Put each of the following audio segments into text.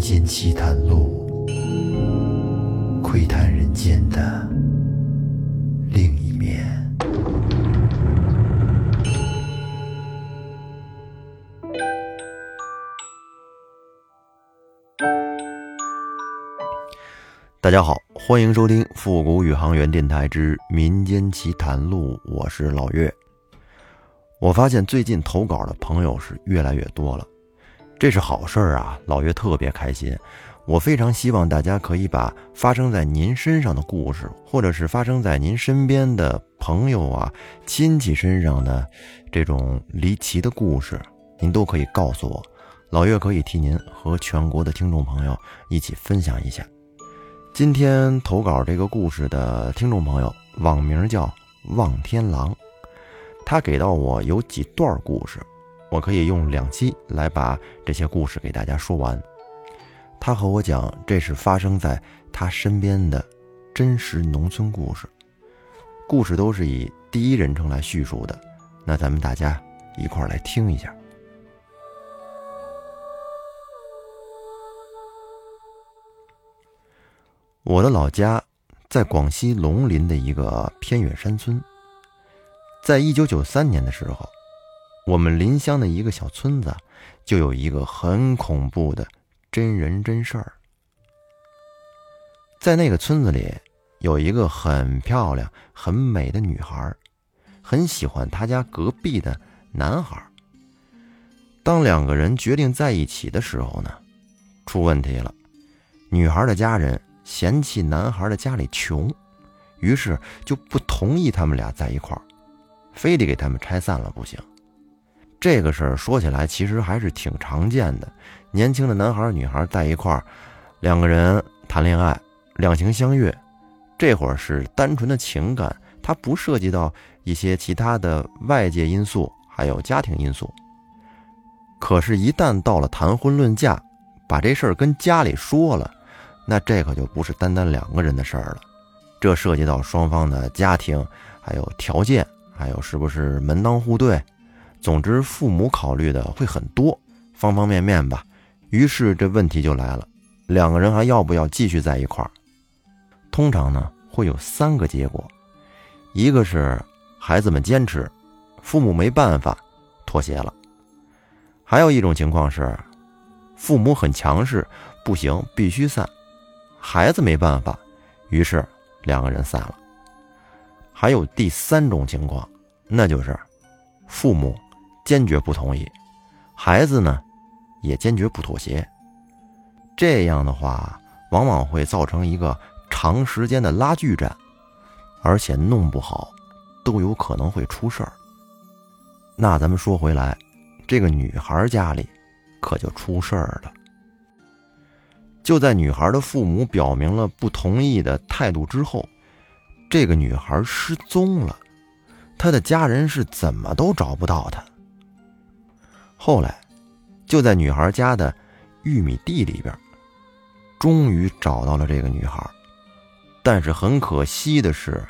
间奇谈录，窥探人间的另一面。大家好，欢迎收听复古宇航员电台之民间奇谈录，我是老岳。我发现最近投稿的朋友是越来越多了，这是好事儿啊！老岳特别开心。我非常希望大家可以把发生在您身上的故事，或者是发生在您身边的朋友啊、亲戚身上的这种离奇的故事，您都可以告诉我，老岳可以替您和全国的听众朋友一起分享一下。今天投稿这个故事的听众朋友，网名叫望天狼。他给到我有几段故事，我可以用两期来把这些故事给大家说完。他和我讲，这是发生在他身边的真实农村故事，故事都是以第一人称来叙述的。那咱们大家一块儿来听一下。我的老家在广西龙林的一个偏远山村。在一九九三年的时候，我们邻乡的一个小村子，就有一个很恐怖的真人真事儿。在那个村子里，有一个很漂亮、很美的女孩，很喜欢她家隔壁的男孩。当两个人决定在一起的时候呢，出问题了。女孩的家人嫌弃男孩的家里穷，于是就不同意他们俩在一块儿。非得给他们拆散了不行。这个事儿说起来其实还是挺常见的。年轻的男孩女孩在一块儿，两个人谈恋爱，两情相悦，这会儿是单纯的情感，它不涉及到一些其他的外界因素，还有家庭因素。可是，一旦到了谈婚论嫁，把这事儿跟家里说了，那这可就不是单单两个人的事儿了，这涉及到双方的家庭还有条件。还有是不是门当户对？总之，父母考虑的会很多，方方面面吧。于是这问题就来了：两个人还要不要继续在一块儿？通常呢会有三个结果：一个是孩子们坚持，父母没办法妥协了；还有一种情况是父母很强势，不行必须散，孩子没办法，于是两个人散了。还有第三种情况，那就是父母坚决不同意，孩子呢也坚决不妥协。这样的话，往往会造成一个长时间的拉锯战，而且弄不好都有可能会出事儿。那咱们说回来，这个女孩家里可就出事儿了。就在女孩的父母表明了不同意的态度之后。这个女孩失踪了，她的家人是怎么都找不到她。后来，就在女孩家的玉米地里边，终于找到了这个女孩。但是很可惜的是，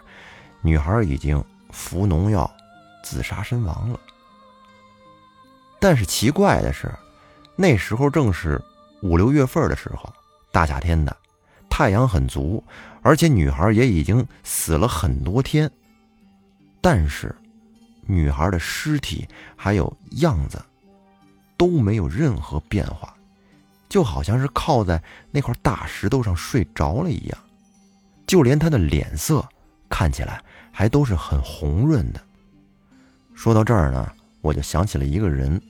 女孩已经服农药自杀身亡了。但是奇怪的是，那时候正是五六月份的时候，大夏天的。太阳很足，而且女孩也已经死了很多天，但是女孩的尸体还有样子都没有任何变化，就好像是靠在那块大石头上睡着了一样，就连他的脸色看起来还都是很红润的。说到这儿呢，我就想起了一个人，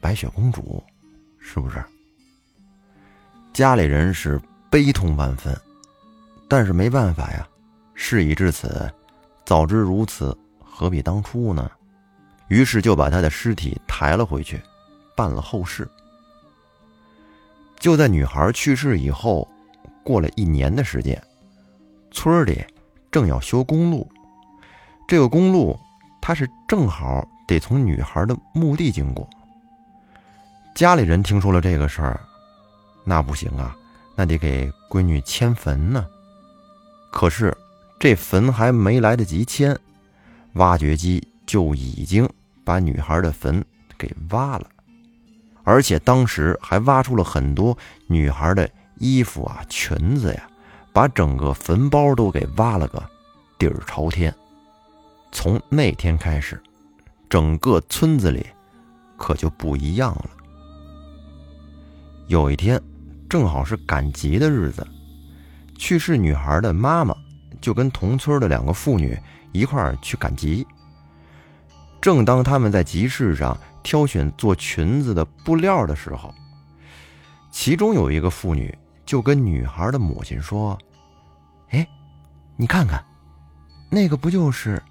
白雪公主，是不是？家里人是。悲痛万分，但是没办法呀，事已至此，早知如此，何必当初呢？于是就把他的尸体抬了回去，办了后事。就在女孩去世以后，过了一年的时间，村里正要修公路，这个公路它是正好得从女孩的墓地经过。家里人听说了这个事儿，那不行啊。那得给闺女迁坟呢，可是这坟还没来得及迁，挖掘机就已经把女孩的坟给挖了，而且当时还挖出了很多女孩的衣服啊、裙子呀，把整个坟包都给挖了个底儿朝天。从那天开始，整个村子里可就不一样了。有一天，正好是赶集的日子，去世女孩的妈妈就跟同村的两个妇女一块儿去赶集。正当他们在集市上挑选做裙子的布料的时候，其中有一个妇女就跟女孩的母亲说：“哎，你看看，那个不就是……”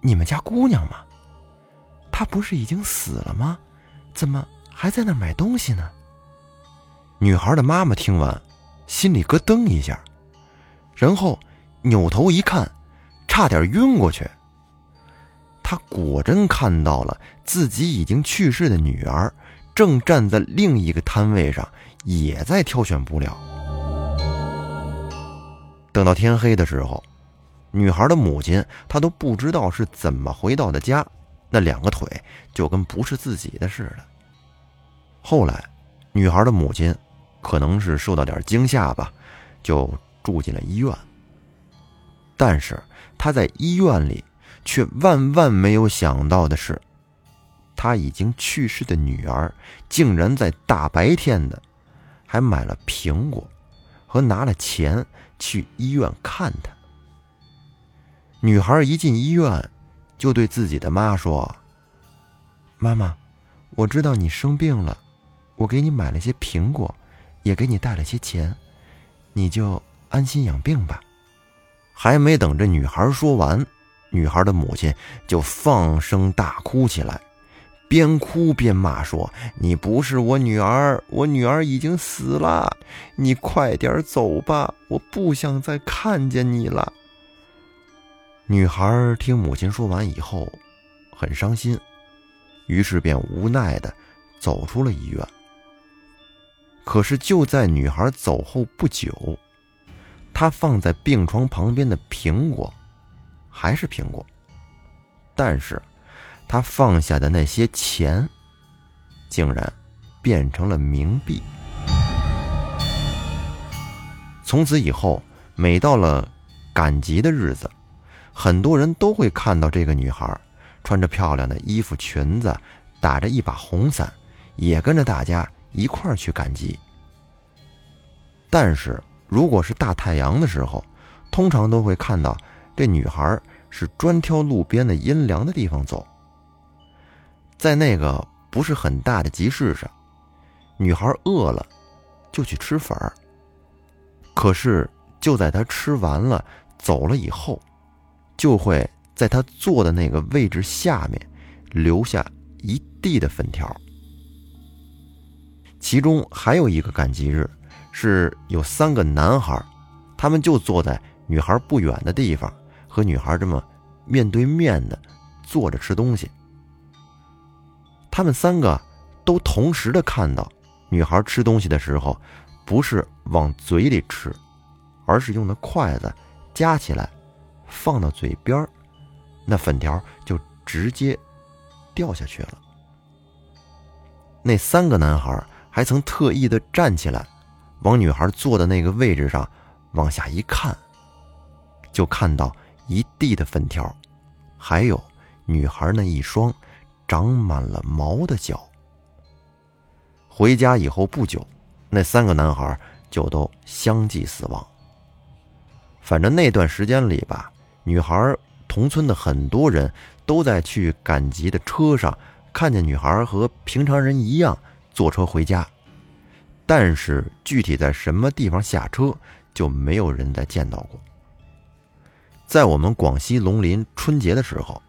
你们家姑娘吗？她不是已经死了吗？怎么还在那买东西呢？女孩的妈妈听完，心里咯噔一下，然后扭头一看，差点晕过去。他果真看到了自己已经去世的女儿，正站在另一个摊位上，也在挑选布料。等到天黑的时候。女孩的母亲，她都不知道是怎么回到的家，那两个腿就跟不是自己的似的。后来，女孩的母亲可能是受到点惊吓吧，就住进了医院。但是她在医院里却万万没有想到的是，她已经去世的女儿竟然在大白天的，还买了苹果，和拿了钱去医院看她。女孩一进医院，就对自己的妈说：“妈妈，我知道你生病了，我给你买了些苹果，也给你带了些钱，你就安心养病吧。”还没等这女孩说完，女孩的母亲就放声大哭起来，边哭边骂说：“你不是我女儿，我女儿已经死了，你快点走吧，我不想再看见你了。”女孩听母亲说完以后，很伤心，于是便无奈的走出了医院。可是就在女孩走后不久，她放在病床旁边的苹果，还是苹果，但是他放下的那些钱，竟然变成了冥币。从此以后，每到了赶集的日子，很多人都会看到这个女孩，穿着漂亮的衣服裙子，打着一把红伞，也跟着大家一块儿去赶集。但是如果是大太阳的时候，通常都会看到这女孩是专挑路边的阴凉的地方走。在那个不是很大的集市上，女孩饿了，就去吃粉儿。可是就在她吃完了走了以后，就会在他坐的那个位置下面留下一地的粉条。其中还有一个赶集日，是有三个男孩，他们就坐在女孩不远的地方，和女孩这么面对面的坐着吃东西。他们三个都同时的看到女孩吃东西的时候，不是往嘴里吃，而是用的筷子夹起来。放到嘴边那粉条就直接掉下去了。那三个男孩还曾特意的站起来，往女孩坐的那个位置上往下一看，就看到一地的粉条，还有女孩那一双长满了毛的脚。回家以后不久，那三个男孩就都相继死亡。反正那段时间里吧。女孩同村的很多人都在去赶集的车上看见女孩和平常人一样坐车回家，但是具体在什么地方下车就没有人再见到过。在我们广西龙林春节的时候，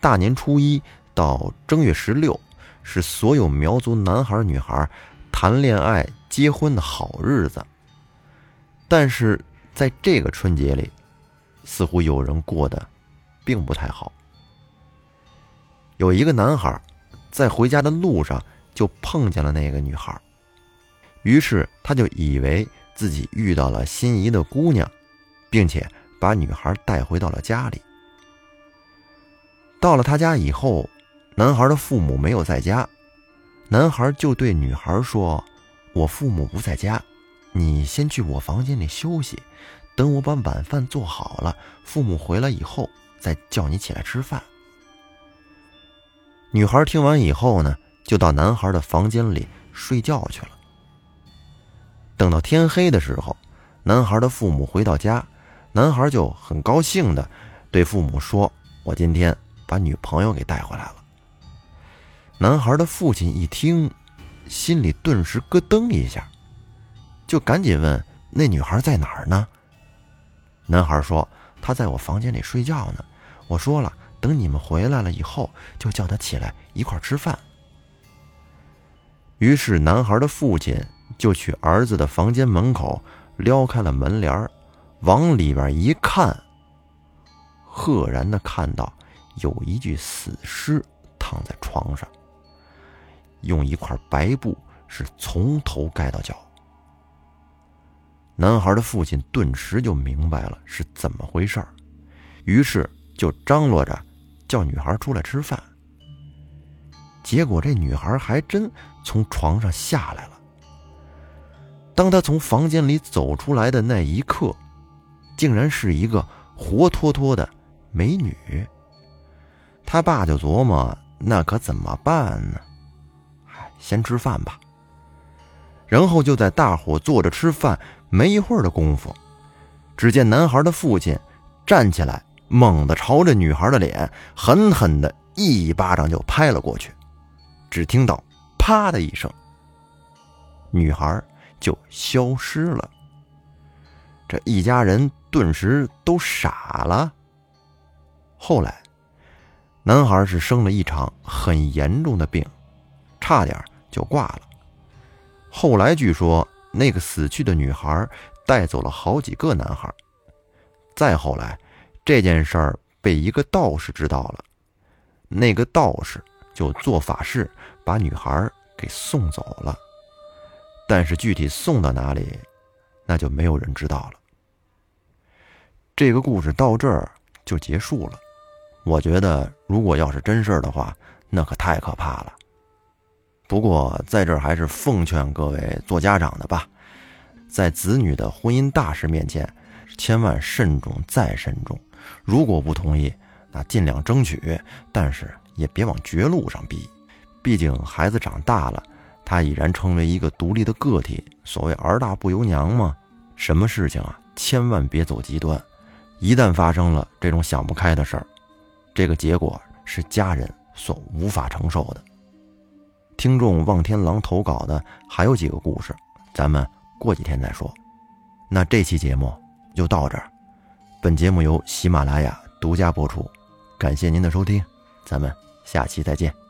大年初一到正月十六是所有苗族男孩女孩谈恋爱结婚的好日子，但是在这个春节里。似乎有人过得并不太好。有一个男孩在回家的路上就碰见了那个女孩，于是他就以为自己遇到了心仪的姑娘，并且把女孩带回到了家里。到了他家以后，男孩的父母没有在家，男孩就对女孩说：“我父母不在家，你先去我房间里休息，等我把晚饭做好了，父母回来以后再叫你起来吃饭。”女孩听完以后呢，就到男孩的房间里睡觉去了。等到天黑的时候，男孩的父母回到家，男孩就很高兴的对父母说：“我今天把女朋友给带回来了。”男孩的父亲一听，心里顿时咯噔一下，就赶紧问：“那女孩在哪儿呢？”男孩说：“她在我房间里睡觉呢。我说了，等你们回来了以后，就叫她起来一块吃饭。”于是，男孩的父亲就去儿子的房间门口撩开了门帘往里边一看，赫然的看到有一具死尸躺在床上。用一块白布是从头盖到脚。男孩的父亲顿时就明白了是怎么回事儿，于是就张罗着叫女孩出来吃饭。结果这女孩还真从床上下来了。当她从房间里走出来的那一刻，竟然是一个活脱脱的美女。他爸就琢磨：那可怎么办呢？先吃饭吧。然后就在大伙坐着吃饭没一会儿的功夫，只见男孩的父亲站起来，猛地朝着女孩的脸狠狠的一巴掌就拍了过去。只听到“啪”的一声，女孩就消失了。这一家人顿时都傻了。后来，男孩是生了一场很严重的病，差点。就挂了。后来据说那个死去的女孩带走了好几个男孩。再后来，这件事儿被一个道士知道了，那个道士就做法事把女孩给送走了。但是具体送到哪里，那就没有人知道了。这个故事到这儿就结束了。我觉得，如果要是真事儿的话，那可太可怕了。不过，在这儿还是奉劝各位做家长的吧，在子女的婚姻大事面前，千万慎重再慎重。如果不同意，那尽量争取，但是也别往绝路上逼。毕竟孩子长大了，他已然成为一个独立的个体。所谓“儿大不由娘”嘛，什么事情啊，千万别走极端。一旦发生了这种想不开的事儿，这个结果是家人所无法承受的。听众望天狼投稿的还有几个故事，咱们过几天再说。那这期节目就到这儿。本节目由喜马拉雅独家播出，感谢您的收听，咱们下期再见。